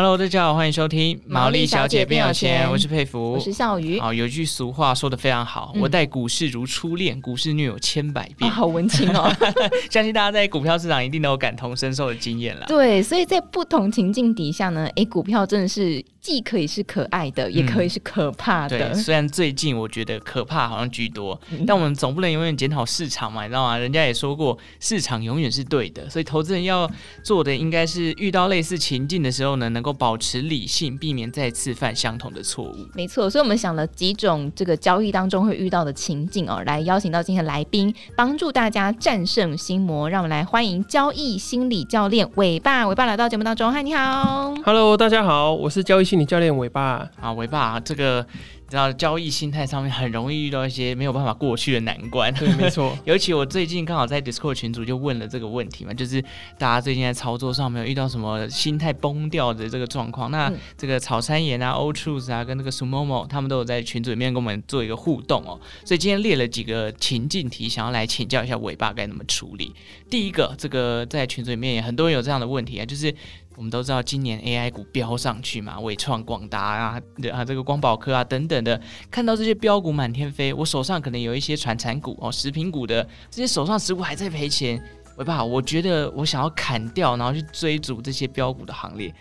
Hello，大家好，欢迎收听《毛利小姐变有钱》，我是佩服，我是笑鱼。好，有一句俗话说的非常好，嗯、我待股市如初恋，股市虐有千百遍。哦、好文青哦，相信大家在股票市场一定都有感同身受的经验了。对，所以在不同情境底下呢，哎，股票真的是。既可以是可爱的，也可以是可怕的。嗯、对，虽然最近我觉得可怕好像居多，嗯、但我们总不能永远检讨市场嘛，你知道吗？人家也说过，市场永远是对的，所以投资人要做的应该是遇到类似情境的时候呢，能够保持理性，避免再次犯相同的错误。没错，所以我们想了几种这个交易当中会遇到的情境哦，来邀请到今天的来宾，帮助大家战胜心魔。让我们来欢迎交易心理教练伟爸，伟爸来到节目当中，嗨，你好，Hello，大家好，我是交易心理教练尾巴啊，尾巴啊，这个你知道交易心态上面很容易遇到一些没有办法过去的难关。对，没错。尤其我最近刚好在 Discord 群组就问了这个问题嘛，就是大家最近在操作上没有遇到什么心态崩掉的这个状况？那这个草山岩啊、Old Truth 啊，跟那个 Sumomo 他们都有在群组里面跟我们做一个互动哦。所以今天列了几个情境题，想要来请教一下尾巴该怎么处理。第一个，这个在群组里面也很多人有这样的问题啊，就是。我们都知道今年 AI 股飙上去嘛，伟创、广达啊，啊这个光宝科啊等等的，看到这些标股满天飞，我手上可能有一些传产股哦，食品股的这些手上持股还在赔钱，喂爸，我觉得我想要砍掉，然后去追逐这些标股的行列，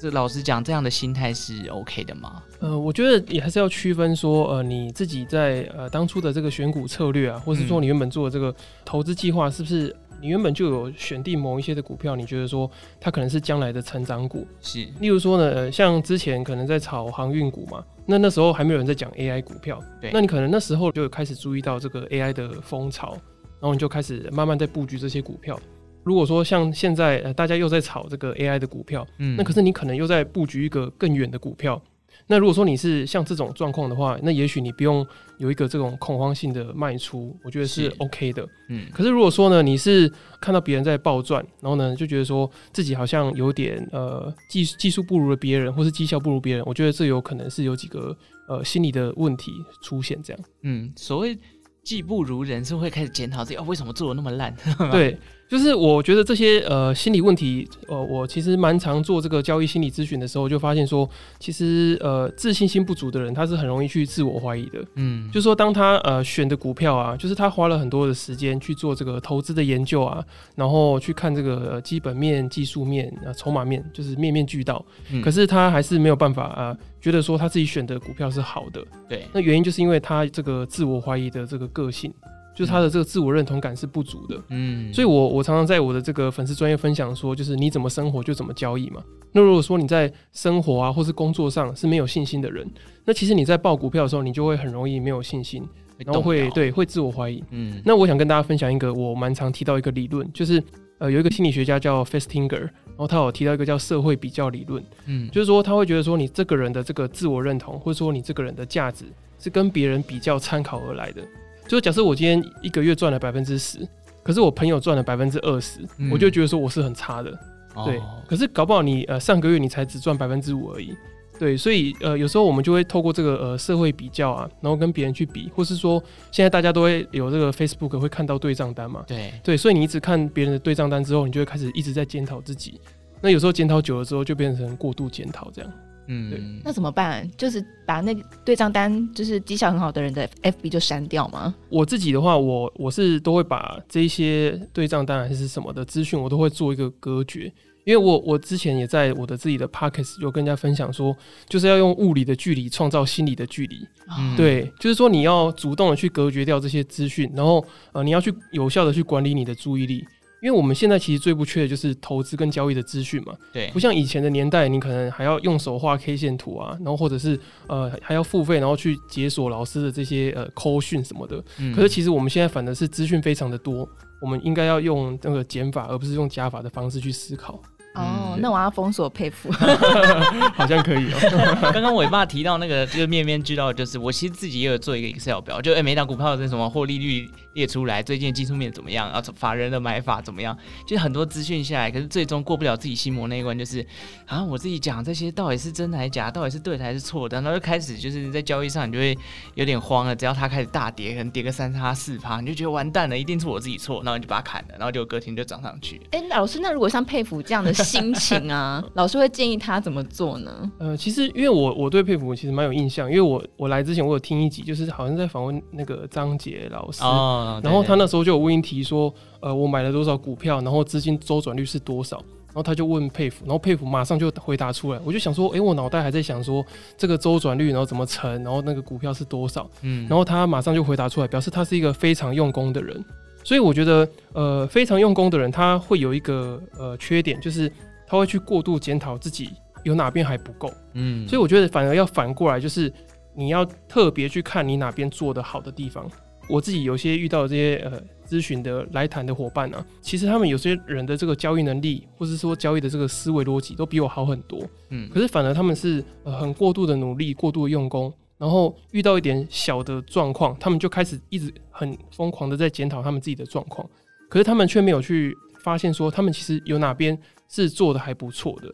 这老实讲，这样的心态是 OK 的吗？呃，我觉得也还是要区分说，呃，你自己在呃当初的这个选股策略啊，或是说你原本做的这个投资计划是不是？你原本就有选定某一些的股票，你觉得说它可能是将来的成长股，是。例如说呢，像之前可能在炒航运股嘛，那那时候还没有人在讲 AI 股票，对。那你可能那时候就开始注意到这个 AI 的风潮，然后你就开始慢慢在布局这些股票。如果说像现在呃大家又在炒这个 AI 的股票，嗯，那可是你可能又在布局一个更远的股票。那如果说你是像这种状况的话，那也许你不用有一个这种恐慌性的卖出，我觉得是 OK 的。嗯，可是如果说呢，你是看到别人在暴赚，然后呢就觉得说自己好像有点呃技技术不如了别人，或是绩效不如别人，我觉得这有可能是有几个呃心理的问题出现这样。嗯，所谓技不如人，是会开始检讨自己哦，为什么做的那么烂？对。就是我觉得这些呃心理问题，呃，我其实蛮常做这个交易心理咨询的时候，就发现说，其实呃自信心不足的人，他是很容易去自我怀疑的。嗯，就是说当他呃选的股票啊，就是他花了很多的时间去做这个投资的研究啊，然后去看这个、呃、基本面、技术面、啊筹码面，就是面面俱到。嗯，可是他还是没有办法啊，觉得说他自己选的股票是好的。对，那原因就是因为他这个自我怀疑的这个个性。就是他的这个自我认同感是不足的，嗯，所以我我常常在我的这个粉丝专业分享说，就是你怎么生活就怎么交易嘛。那如果说你在生活啊或是工作上是没有信心的人，那其实你在报股票的时候，你就会很容易没有信心，然后会对会自我怀疑，嗯。那我想跟大家分享一个我蛮常提到一个理论，就是呃有一个心理学家叫 Festinger，然后他有提到一个叫社会比较理论，嗯，就是说他会觉得说你这个人的这个自我认同，或者说你这个人的价值是跟别人比较参考而来的。就假设我今天一个月赚了百分之十，可是我朋友赚了百分之二十，我就觉得说我是很差的，嗯、对。可是搞不好你呃上个月你才只赚百分之五而已，对。所以呃有时候我们就会透过这个呃社会比较啊，然后跟别人去比，或是说现在大家都会有这个 Facebook 会看到对账单嘛，对对。所以你一直看别人的对账单之后，你就会开始一直在检讨自己。那有时候检讨久了之后，就变成过度检讨这样。嗯，对，那怎么办？就是把那个对账单，就是绩效很好的人的 FB 就删掉吗？我自己的话，我我是都会把这一些对账单还是什么的资讯，我都会做一个隔绝。因为我我之前也在我的自己的 Podcast 有跟大家分享说，就是要用物理的距离创造心理的距离。嗯，对，就是说你要主动的去隔绝掉这些资讯，然后呃，你要去有效的去管理你的注意力。因为我们现在其实最不缺的就是投资跟交易的资讯嘛，对，不像以前的年代，你可能还要用手画 K 线图啊，然后或者是呃还要付费，然后去解锁老师的这些呃扣讯什么的。嗯。可是其实我们现在反而是资讯非常的多，我们应该要用那个减法，而不是用加法的方式去思考。哦，那我要封锁佩服，好像可以哦。刚刚伟爸提到那个，就是面面俱到，就是我其实自己也有做一个 Excel 表，就哎，每档股票的什么获利率列出来，最近技术面怎么样，啊，法人的买法怎么样，就是很多资讯下来，可是最终过不了自己心魔那一关，就是啊，我自己讲这些到底是真的还是假，到底是对的还是错的，然后就开始就是在交易上你就会有点慌了，只要它开始大跌，可能跌个三趴四趴，你就觉得完蛋了，一定是我自己错，然后你就把它砍了，然后就隔天就涨上去。哎，老师，那如果像佩服这样的心情啊，老师会建议他怎么做呢？呃，其实因为我我对佩服其实蛮有印象，因为我我来之前我有听一集，就是好像在访问那个张杰老师，哦、然后他那时候就有问题说，呃，我买了多少股票，然后资金周转率是多少，然后他就问佩服，然后佩服马上就回答出来，我就想说，哎、欸，我脑袋还在想说这个周转率，然后怎么乘，然后那个股票是多少，嗯，然后他马上就回答出来，表示他是一个非常用功的人。所以我觉得，呃，非常用功的人，他会有一个呃缺点，就是他会去过度检讨自己有哪边还不够。嗯，所以我觉得反而要反过来，就是你要特别去看你哪边做得好的地方。我自己有些遇到这些呃咨询的来谈的伙伴呢、啊，其实他们有些人的这个交易能力，或是说交易的这个思维逻辑，都比我好很多。嗯，可是反而他们是呃很过度的努力，过度的用功。然后遇到一点小的状况，他们就开始一直很疯狂的在检讨他们自己的状况，可是他们却没有去发现说他们其实有哪边是做的还不错的。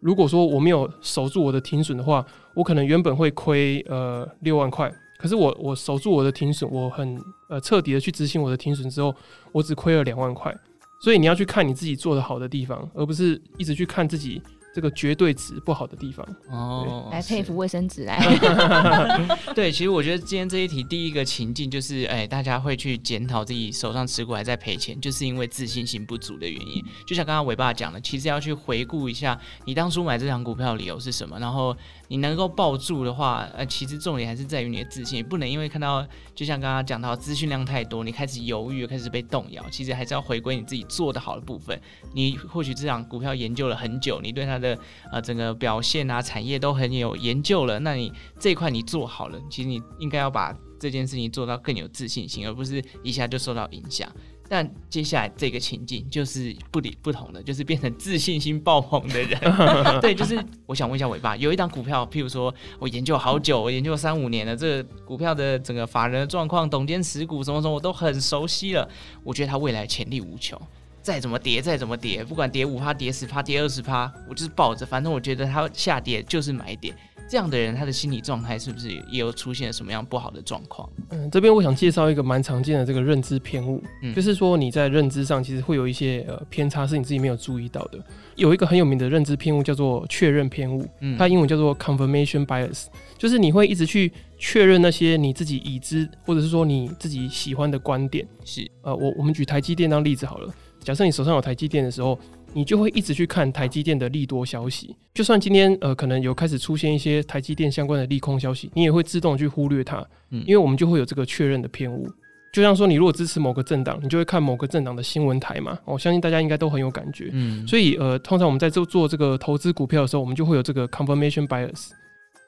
如果说我没有守住我的停损的话，我可能原本会亏呃六万块，可是我我守住我的停损，我很呃彻底的去执行我的停损之后，我只亏了两万块。所以你要去看你自己做的好的地方，而不是一直去看自己。这个绝对值不好的地方哦，来佩服卫生纸来。对，其实我觉得今天这一题第一个情境就是，哎，大家会去检讨自己手上持股还在赔钱，就是因为自信心不足的原因。就像刚刚伟爸讲的，其实要去回顾一下你当初买这张股票的理由是什么，然后。你能够抱住的话，呃，其实重点还是在于你的自信，不能因为看到，就像刚刚讲到资讯量太多，你开始犹豫，开始被动摇。其实还是要回归你自己做得好的部分。你或许这档股票研究了很久，你对它的呃整个表现啊、产业都很有研究了，那你这一块你做好了，其实你应该要把这件事情做到更有自信心，而不是一下就受到影响。但接下来这个情境就是不理不同的，就是变成自信心爆棚的人。对，就是我想问一下尾巴，有一档股票，譬如说我研究好久，我研究三五年了，这个股票的整个法人的状况、董监持股什么什么，我都很熟悉了。我觉得它未来潜力无穷，再怎么跌，再怎么跌，不管跌五趴、跌十趴、跌二十趴，我就是抱着，反正我觉得它下跌就是买点。这样的人，他的心理状态是不是也有出现什么样不好的状况？嗯，这边我想介绍一个蛮常见的这个认知偏误，嗯，就是说你在认知上其实会有一些呃偏差，是你自己没有注意到的。有一个很有名的认知偏误叫做确认偏误，嗯，它英文叫做 confirmation bias，就是你会一直去确认那些你自己已知或者是说你自己喜欢的观点。是，呃，我我们举台积电当例子好了，假设你手上有台积电的时候。你就会一直去看台积电的利多消息，就算今天呃可能有开始出现一些台积电相关的利空消息，你也会自动去忽略它，嗯，因为我们就会有这个确认的偏误。就像说，你如果支持某个政党，你就会看某个政党的新闻台嘛。我相信大家应该都很有感觉，嗯，所以呃，通常我们在做做这个投资股票的时候，我们就会有这个 confirmation bias。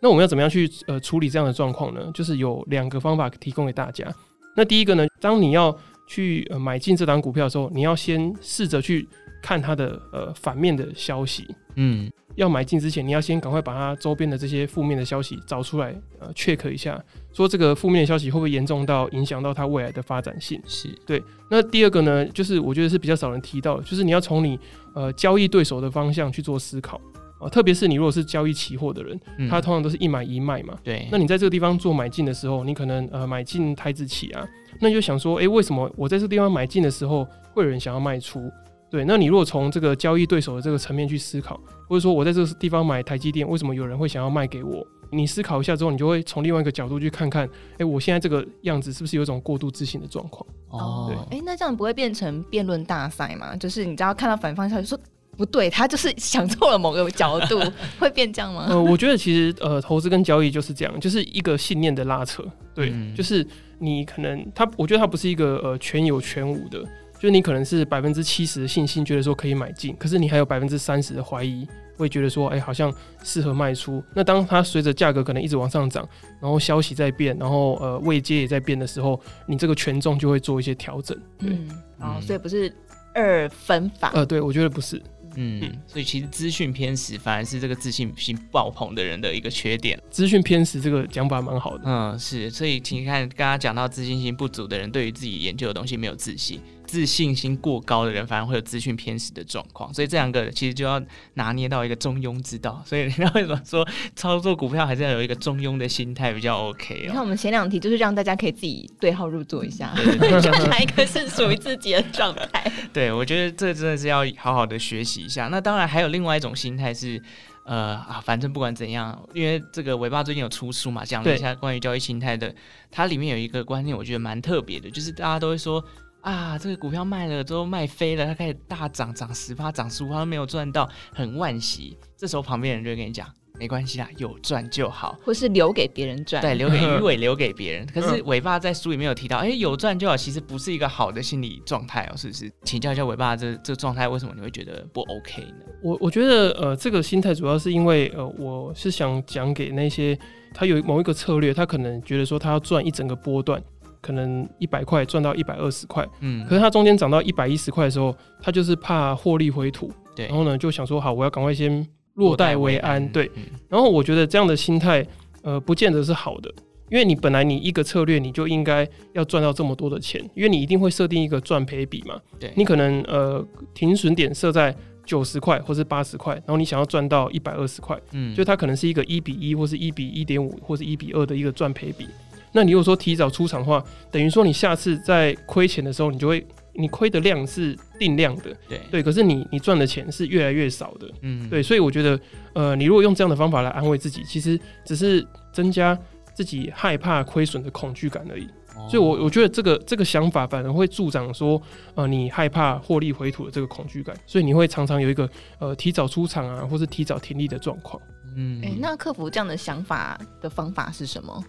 那我们要怎么样去呃处理这样的状况呢？就是有两个方法提供给大家。那第一个呢，当你要去呃买进这档股票的时候，你要先试着去。看它的呃反面的消息，嗯，要买进之前，你要先赶快把它周边的这些负面的消息找出来，呃，check 一下，说这个负面的消息会不会严重到影响到它未来的发展性？是对。那第二个呢，就是我觉得是比较少人提到的，就是你要从你呃交易对手的方向去做思考啊，呃，特别是你如果是交易期货的人，嗯，他通常都是一买一卖嘛，对。那你在这个地方做买进的时候，你可能呃买进台子期啊，那你就想说，诶，为什么我在这个地方买进的时候会有人想要卖出？对，那你如果从这个交易对手的这个层面去思考，或者说我在这个地方买台积电，为什么有人会想要卖给我？你思考一下之后，你就会从另外一个角度去看看，哎，我现在这个样子是不是有一种过度自信的状况？哦，对，哎，那这样不会变成辩论大赛吗？就是你只要看到反方向，就说不对，他就是想错了某个角度，会变这样吗？呃，我觉得其实呃，投资跟交易就是这样，就是一个信念的拉扯。对，嗯、就是你可能他，我觉得他不是一个呃全有全无的。就你可能是百分之七十的信心，觉得说可以买进，可是你还有百分之三十的怀疑，会觉得说，哎、欸，好像适合卖出。那当它随着价格可能一直往上涨，然后消息在变，然后呃位阶也在变的时候，你这个权重就会做一些调整。对，嗯，哦，所以不是二分法。呃，对，我觉得不是。嗯，所以其实资讯偏食反而是这个自信心爆棚的人的一个缺点。资讯偏食这个讲法蛮好的。嗯，是，所以请看刚刚讲到自信心不足的人，对于自己研究的东西没有自信。自信心过高的人反而会有资讯偏食的状况，所以这两个其实就要拿捏到一个中庸之道。所以人家为什么说操作股票还是要有一个中庸的心态比较 OK 哦？你看我们前两题就是让大家可以自己对号入座一下，看哪一个是属于自己的状态。对，我觉得这真的是要好好的学习一下。那当然还有另外一种心态是，呃啊，反正不管怎样，因为这个尾巴最近有出书嘛，讲了一下关于交易心态的，它里面有一个观念，我觉得蛮特别的，就是大家都会说。啊，这个股票卖了之后卖飞了，它开始大涨，涨十趴，涨十五趴都没有赚到，很惋惜。这时候旁边人就会跟你讲，没关系啦，有赚就好，或是留给别人赚，对，留给鱼尾，留给别人。可是尾巴在书里面有提到，哎，有赚就好，其实不是一个好的心理状态哦，是不是？请教一下尾巴，这这个状态为什么你会觉得不 OK 呢？我我觉得，呃，这个心态主要是因为，呃，我是想讲给那些他有某一个策略，他可能觉得说他要赚一整个波段。可能一百块赚到一百二十块，嗯，可是它中间涨到一百一十块的时候，他就是怕获利回吐，对，然后呢就想说好，我要赶快先落袋为安，为安对，嗯、然后我觉得这样的心态，呃，不见得是好的，因为你本来你一个策略你就应该要赚到这么多的钱，因为你一定会设定一个赚赔比嘛，对，你可能呃停损点设在九十块或是八十块，然后你想要赚到一百二十块，嗯，就它可能是一个一比一或是一比一点五或是一比二的一个赚赔比。那你如果说提早出场的话，等于说你下次在亏钱的时候，你就会你亏的量是定量的，对对，可是你你赚的钱是越来越少的，嗯，对，所以我觉得，呃，你如果用这样的方法来安慰自己，其实只是增加自己害怕亏损的恐惧感而已。哦、所以我我觉得这个这个想法反而会助长说，呃，你害怕获利回吐的这个恐惧感，所以你会常常有一个呃提早出场啊，或是提早停利的状况。嗯，哎、欸，那克服这样的想法的方法是什么？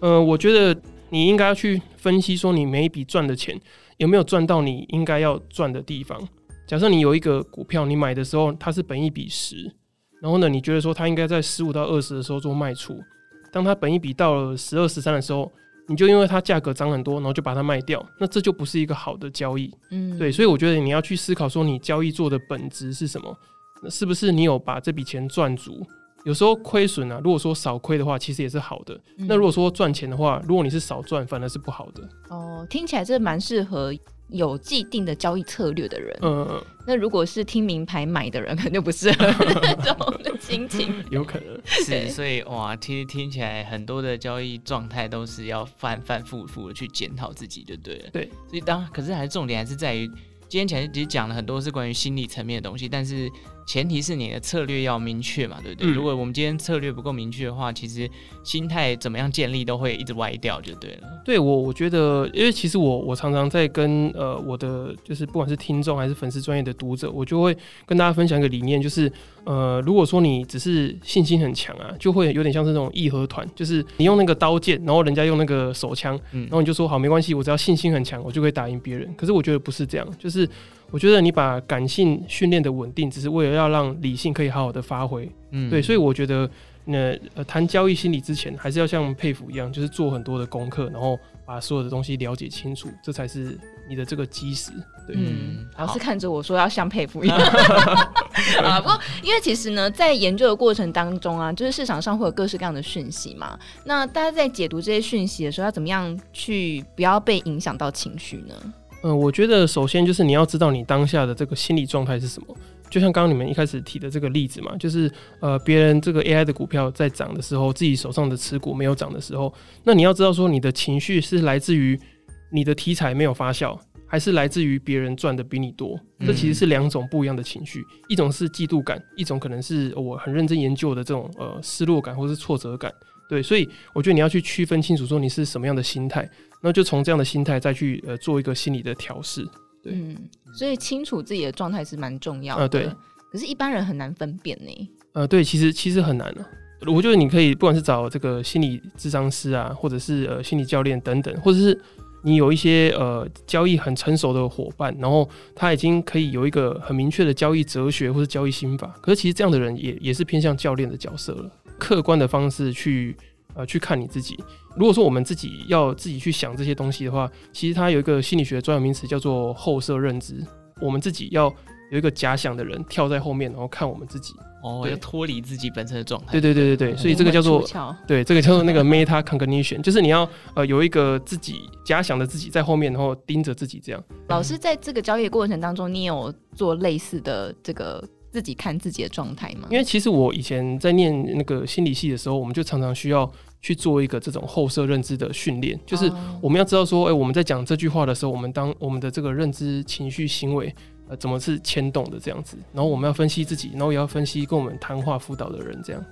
呃，我觉得你应该要去分析，说你每一笔赚的钱有没有赚到你应该要赚的地方。假设你有一个股票，你买的时候它是本一比十，然后呢，你觉得说它应该在十五到二十的时候做卖出。当它本一比到了十二、十三的时候，你就因为它价格涨很多，然后就把它卖掉，那这就不是一个好的交易。嗯，对，所以我觉得你要去思考说，你交易做的本质是什么？那是不是你有把这笔钱赚足？有时候亏损啊，如果说少亏的话，其实也是好的。嗯、那如果说赚钱的话，如果你是少赚，反而是不好的。哦，听起来这蛮适合有既定的交易策略的人。嗯，那如果是听名牌买的人，可能就不适合那种的心情。有可能是，所以哇，听听起来很多的交易状态都是要反反复复的去检讨自己，就对不。对，对所以当可是还是重点还是在于，今天前其实讲了很多是关于心理层面的东西，但是。前提是你的策略要明确嘛，对不对？嗯、如果我们今天策略不够明确的话，其实心态怎么样建立都会一直歪掉，就对了。对我，我觉得，因为其实我我常常在跟呃我的就是不管是听众还是粉丝专业的读者，我就会跟大家分享一个理念，就是呃如果说你只是信心很强啊，就会有点像是那种义和团，就是你用那个刀剑，然后人家用那个手枪，然后你就说好没关系，我只要信心很强，我就可以打赢别人。可是我觉得不是这样，就是。我觉得你把感性训练的稳定，只是为了要让理性可以好好的发挥。嗯，对，所以我觉得，那呃，谈交易心理之前，还是要像佩服一样，就是做很多的功课，然后把所有的东西了解清楚，这才是你的这个基石。对，嗯，老师看着我说要像佩服一样啊。不过，因为其实呢，在研究的过程当中啊，就是市场上会有各式各样的讯息嘛。那大家在解读这些讯息的时候，要怎么样去不要被影响到情绪呢？嗯，我觉得首先就是你要知道你当下的这个心理状态是什么。就像刚刚你们一开始提的这个例子嘛，就是呃，别人这个 AI 的股票在涨的时候，自己手上的持股没有涨的时候，那你要知道说你的情绪是来自于你的题材没有发酵，还是来自于别人赚的比你多？这其实是两种不一样的情绪，一种是嫉妒感，一种可能是我很认真研究的这种呃失落感或是挫折感。对，所以我觉得你要去区分清楚，说你是什么样的心态。那就从这样的心态再去呃做一个心理的调试，对，嗯，所以清楚自己的状态是蛮重要的，呃，对。可是，一般人很难分辨呢。呃，对，其实其实很难的，啊。我觉得你可以不管是找这个心理智商师啊，或者是呃心理教练等等，或者是你有一些呃交易很成熟的伙伴，然后他已经可以有一个很明确的交易哲学或者交易心法。可是，其实这样的人也也是偏向教练的角色了，客观的方式去。呃，去看你自己。如果说我们自己要自己去想这些东西的话，其实它有一个心理学的专有名词叫做后设认知。我们自己要有一个假想的人跳在后面，然后看我们自己。哦，要脱离自己本身的状态。对对对对对，所以这个叫做对，这个叫做那个 meta cognition，就是你要呃有一个自己假想的自己在后面，然后盯着自己这样。老师在这个交易过程当中，你有做类似的这个自己看自己的状态吗？因为其实我以前在念那个心理系的时候，我们就常常需要去做一个这种后设认知的训练，就是我们要知道说，哎，我们在讲这句话的时候，我们当我们的这个认知、情绪、行为。呃，怎么是牵动的这样子？然后我们要分析自己，然后也要分析跟我们谈话辅导的人这样。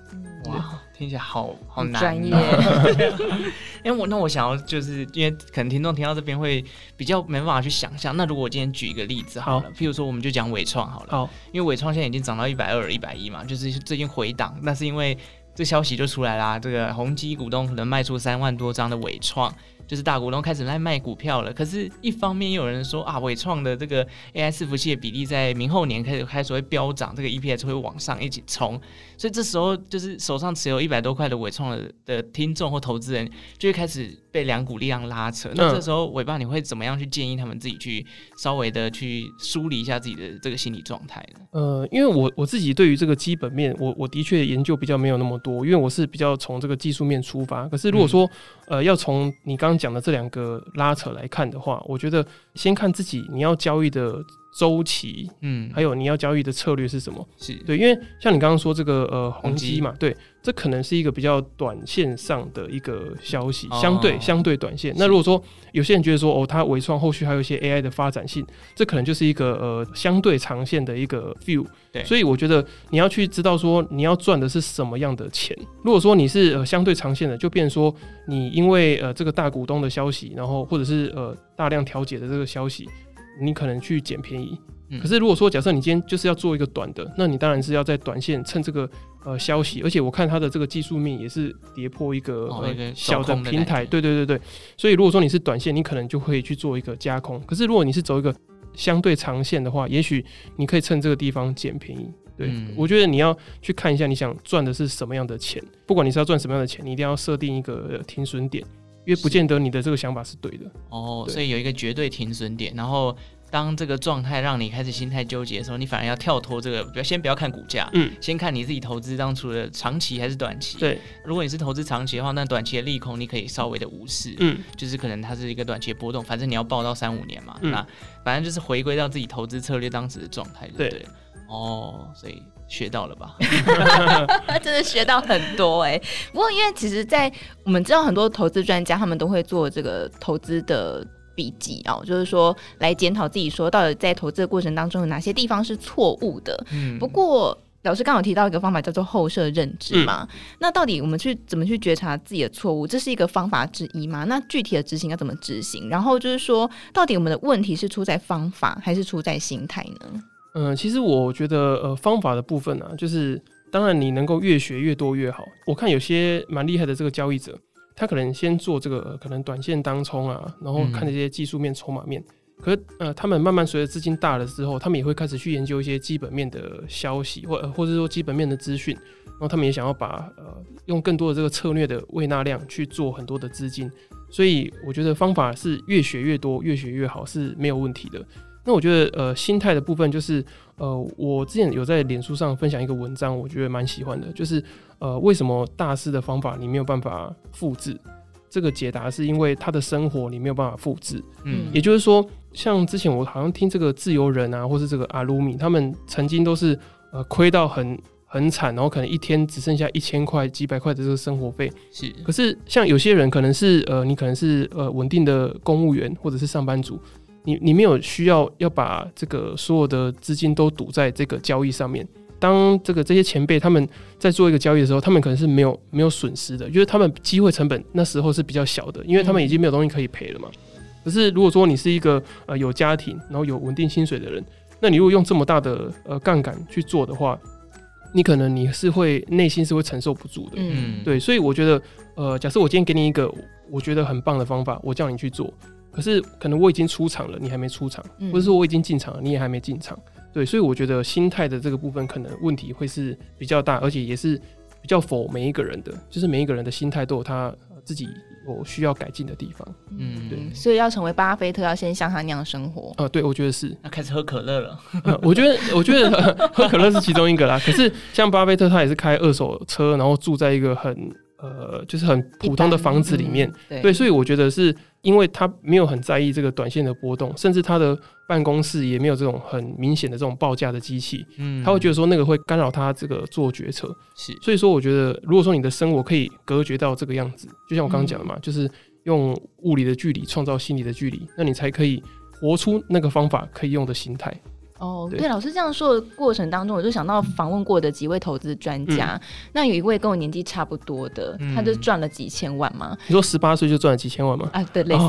哇，听起来好好难，专业。因为我那我想要就是因为可能听众听到这边会比较没办法去想象。那如果我今天举一个例子好了，好，譬如说我们就讲伟创好了。好，因为伟创现在已经涨到一百二、一百一嘛，就是最近回档，那是因为这消息就出来啦，这个宏基股东可能卖出三万多张的伟创。就是大股东开始来卖股票了，可是，一方面又有人说啊，伟创的这个 AI 伺服器的比例在明后年开始开始会飙涨，这个 EPS 会往上一起冲，所以这时候就是手上持有一百多块的伟创的的听众或投资人就会开始被两股力量拉扯。那这时候，尾爸你会怎么样去建议他们自己去稍微的去梳理一下自己的这个心理状态呢？呃，因为我我自己对于这个基本面，我我的确研究比较没有那么多，因为我是比较从这个技术面出发。可是如果说，嗯、呃，要从你刚讲的这两个拉扯来看的话，我觉得先看自己你要交易的周期，嗯，还有你要交易的策略是什么？是对，因为像你刚刚说这个呃宏基嘛，对，这可能是一个比较短线上的一个消息，相对相对短线。那如果说有些人觉得说哦，它微创后续还有一些 AI 的发展性，这可能就是一个呃相对长线的一个 view。对，所以我觉得你要去知道说你要赚的是什么样的钱。如果说你是呃相对长线的，就变成说你因为呃这个大股东的消息，然后或者是呃大量调解的这个消息。你可能去捡便宜，可是如果说假设你今天就是要做一个短的，那你当然是要在短线趁这个呃消息，而且我看它的这个技术面也是跌破一个呃小的平台，对对对对，所以如果说你是短线，你可能就会去做一个加空。可是如果你是走一个相对长线的话，也许你可以趁这个地方捡便宜。对，我觉得你要去看一下你想赚的是什么样的钱，不管你是要赚什么样的钱，你一定要设定一个停损点。因为不见得你的这个想法是对的哦，所以有一个绝对停损点，然后当这个状态让你开始心态纠结的时候，你反而要跳脱这个，不要先不要看股价，嗯，先看你自己投资当初的长期还是短期。对，如果你是投资长期的话，那短期的利空你可以稍微的无视，嗯，就是可能它是一个短期的波动，反正你要报到三五年嘛，嗯、那反正就是回归到自己投资策略当时的状态，对对？哦，所以。学到了吧？真的学到很多哎、欸。不过，因为其实，在我们知道很多投资专家，他们都会做这个投资的笔记哦，就是说来检讨自己说到底在投资的过程当中有哪些地方是错误的。嗯。不过，老师刚刚有提到一个方法叫做后设认知嘛。嗯、那到底我们去怎么去觉察自己的错误？这是一个方法之一吗？那具体的执行要怎么执行？然后就是说，到底我们的问题是出在方法还是出在心态呢？嗯，其实我觉得，呃，方法的部分呢、啊，就是当然你能够越学越多越好。我看有些蛮厉害的这个交易者，他可能先做这个、呃、可能短线当冲啊，然后看这些技术面、筹码面。可是呃，他们慢慢随着资金大了之后，他们也会开始去研究一些基本面的消息，或或者说基本面的资讯。然后他们也想要把呃用更多的这个策略的喂纳量去做很多的资金。所以我觉得方法是越学越多，越学越好是没有问题的。那我觉得，呃，心态的部分就是，呃，我之前有在脸书上分享一个文章，我觉得蛮喜欢的，就是，呃，为什么大师的方法你没有办法复制？这个解答是因为他的生活你没有办法复制。嗯，也就是说，像之前我好像听这个自由人啊，或是这个阿鲁米，他们曾经都是，呃，亏到很很惨，然后可能一天只剩下一千块、几百块的这个生活费。是。可是像有些人可能是，呃，你可能是呃稳定的公务员或者是上班族。你你没有需要要把这个所有的资金都赌在这个交易上面。当这个这些前辈他们在做一个交易的时候，他们可能是没有没有损失的，因为他们机会成本那时候是比较小的，因为他们已经没有东西可以赔了嘛。可是如果说你是一个呃有家庭然后有稳定薪水的人，那你如果用这么大的呃杠杆去做的话，你可能你是会内心是会承受不住的。嗯，对，所以我觉得呃，假设我今天给你一个我觉得很棒的方法，我叫你去做。可是可能我已经出场了，你还没出场，嗯或者说我已经进场了，你也还没进场，对，所以我觉得心态的这个部分可能问题会是比较大，而且也是比较否每一个人的，就是每一个人的心态都有他自己有需要改进的地方。嗯，对，所以要成为巴菲特，要先像他那样生活。啊、呃，对，我觉得是。那开始喝可乐了。呃、我觉得，我觉得喝可乐是其中一个啦。可是像巴菲特，他也是开二手车，然后住在一个很呃，就是很普通的房子里面。嗯、对，对，所以我觉得是因为他没有很在意这个短线的波动，甚至他的办公室也没有这种很明显的这种报价的机器。嗯，他会觉得说那个会干扰他这个做决策。是，所以说我觉得，如果说你的生活可以隔绝到这个样子，就像我刚刚讲的嘛，嗯、就是。用物理的距离创造心理的距离，那你才可以活出那个方法可以用的心态。哦，对，老师这样说的过程当中，我就想到访问过的几位投资专家，嗯、那有一位跟我年纪差不多的，嗯、他就赚了几千万嘛。你说十八岁就赚了几千万吗？啊，对，类似。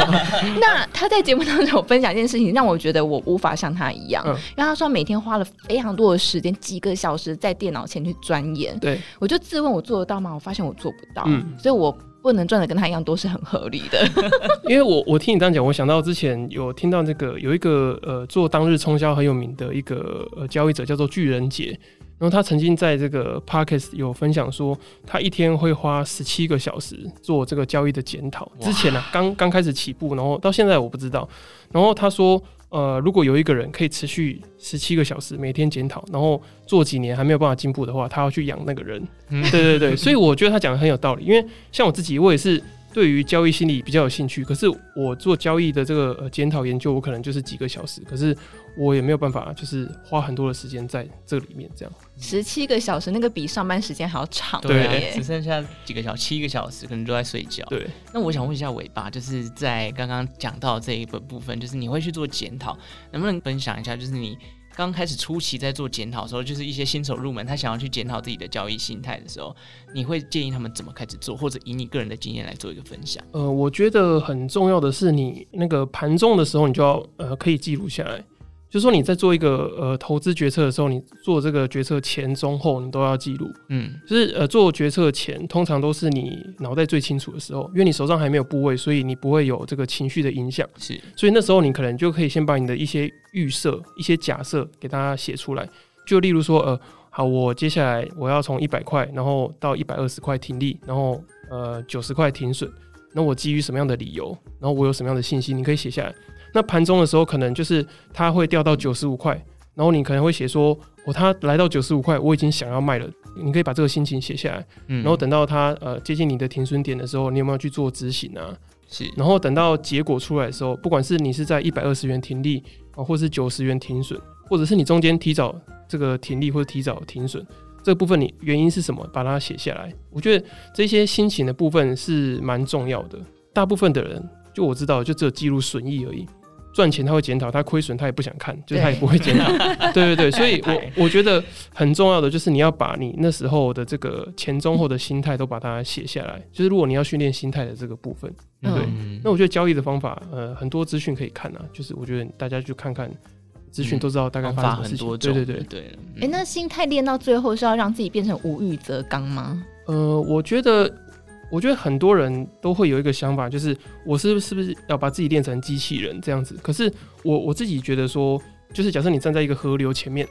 那他在节目当中有分享一件事情，让我觉得我无法像他一样，嗯、因为他说每天花了非常多的时间，几个小时在电脑前去钻研。对，我就自问我做得到吗？我发现我做不到，嗯、所以我。不能赚的跟他一样多是很合理的，因为我我听你这样讲，我想到之前有听到那个有一个呃做当日冲销很有名的一个呃交易者叫做巨人节，然后他曾经在这个 Podcast 有分享说，他一天会花十七个小时做这个交易的检讨。之前呢、刚刚开始起步，然后到现在我不知道，然后他说。呃，如果有一个人可以持续十七个小时每天检讨，然后做几年还没有办法进步的话，他要去养那个人。嗯、对对对，所以我觉得他讲的很有道理。因为像我自己，我也是对于交易心理比较有兴趣，可是我做交易的这个呃检讨研究，我可能就是几个小时，可是。我也没有办法，就是花很多的时间在这里面，这样十七个小时，那个比上班时间还要长，对，只剩下几个小时，七个小时可能都在睡觉。对，那我想问一下尾巴，就是在刚刚讲到这一个部分，就是你会去做检讨，能不能分享一下？就是你刚开始初期在做检讨的时候，就是一些新手入门，他想要去检讨自己的交易心态的时候，你会建议他们怎么开始做，或者以你个人的经验来做一个分享？呃，我觉得很重要的是，你那个盘中的时候，你就要呃可以记录下来。就是说你在做一个呃投资决策的时候，你做这个决策前、中、后，你都要记录。嗯，就是呃做决策前，通常都是你脑袋最清楚的时候，因为你手上还没有部位，所以你不会有这个情绪的影响。是，所以那时候你可能就可以先把你的一些预设、一些假设给大家写出来。就例如说，呃，好，我接下来我要从一百块，然后到一百二十块停利，然后呃九十块停损。那我基于什么样的理由？然后我有什么样的信息？你可以写下来。那盘中的时候，可能就是它会掉到九十五块，然后你可能会写说，哦，它来到九十五块，我已经想要卖了。你可以把这个心情写下来，嗯，然后等到它呃接近你的停损点的时候，你有没有去做执行啊？是，然后等到结果出来的时候，不管是你是在一百二十元停利啊，或是九十元停损，或者是你中间提早这个停利或者提早停损，这部分你原因是什么？把它写下来。我觉得这些心情的部分是蛮重要的。大部分的人，就我知道，就只有记录损益而已。赚钱他会检讨，他亏损他也不想看，就是他也不会检讨。对对对，所以我我觉得很重要的就是你要把你那时候的这个前中后的心态都把它写下来。就是如果你要训练心态的这个部分，对，那我觉得交易的方法，呃，很多资讯可以看啊。就是我觉得大家去看看资讯都知道大概发生什么事情。对对对对。哎，那心态练到最后是要让自己变成无欲则刚吗？呃，我觉得。我觉得很多人都会有一个想法，就是我是是不是要把自己练成机器人这样子？可是我我自己觉得说，就是假设你站在一个河流前面，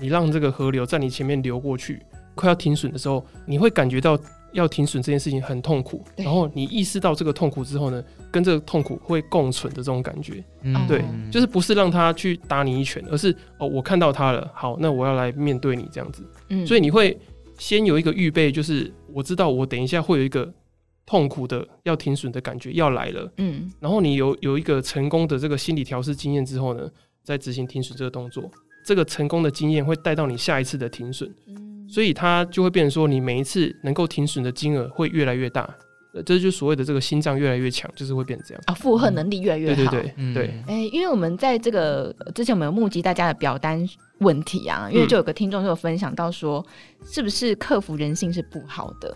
你让这个河流在你前面流过去，快要停损的时候，你会感觉到要停损这件事情很痛苦。然后你意识到这个痛苦之后呢，跟这个痛苦会共存的这种感觉，嗯、对，就是不是让他去打你一拳，而是哦，我看到他了，好，那我要来面对你这样子。嗯，所以你会。先有一个预备，就是我知道我等一下会有一个痛苦的要停损的感觉要来了，嗯，然后你有有一个成功的这个心理调试经验之后呢，再执行停损这个动作，这个成功的经验会带到你下一次的停损，嗯，所以它就会变成说你每一次能够停损的金额会越来越大。这就是所谓的这个心脏越来越强，就是会变成这样啊，负荷能力越来越好。对对对，嗯、对。哎、欸，因为我们在这个之前，我们有募集大家的表单问题啊，因为就有个听众就有分享到说，是不是克服人性是不好的？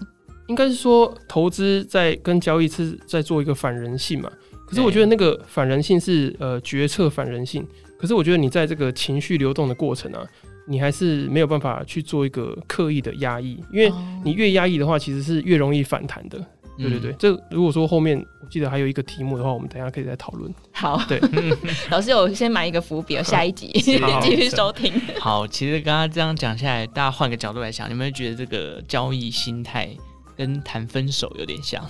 应该是说投资在跟交易是在做一个反人性嘛。可是我觉得那个反人性是呃决策反人性，可是我觉得你在这个情绪流动的过程啊，你还是没有办法去做一个刻意的压抑，因为你越压抑的话，其实是越容易反弹的。对对对，这如果说后面我记得还有一个题目的话，我们等一下可以再讨论。好，对，老师有先埋一个伏笔，下一集 继续收听。好，其实刚刚这样讲下来，大家换个角度来想，你们会觉得这个交易心态跟谈分手有点像。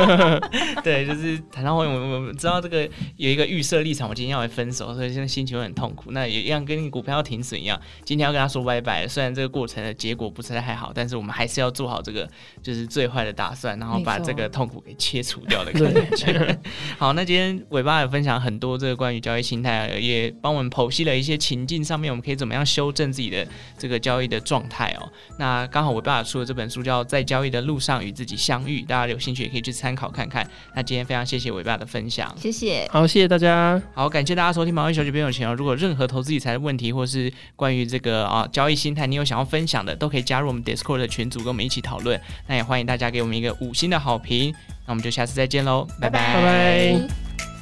对，就是谈到后面，我我知道这个有一个预设立场，我今天要来分手，所以现在心情会很痛苦。那也一样跟你股票要停损一样，今天要跟他说拜拜。虽然这个过程的结果不是太好，但是我们还是要做好这个就是最坏的打算，然后把这个痛苦给切除掉的感觉。好，那今天尾巴也分享很多这个关于交易心态，也帮我们剖析了一些情境上面，我们可以怎么样修正自己的这个交易的状态哦。那刚好尾巴出了这本书叫《在交易的路上与自己相遇》，大家有兴趣也可以去参考看看。那今天非常谢谢尾巴的分享，谢谢，好，谢谢大家，好，感谢大家收听《毛利小姐变有钱》哦。如果任何投资理财的问题，或是关于这个啊交易心态，你有想要分享的，都可以加入我们 Discord 的群组，跟我们一起讨论。那也欢迎大家给我们一个五星的好评。那我们就下次再见喽，拜拜。拜拜。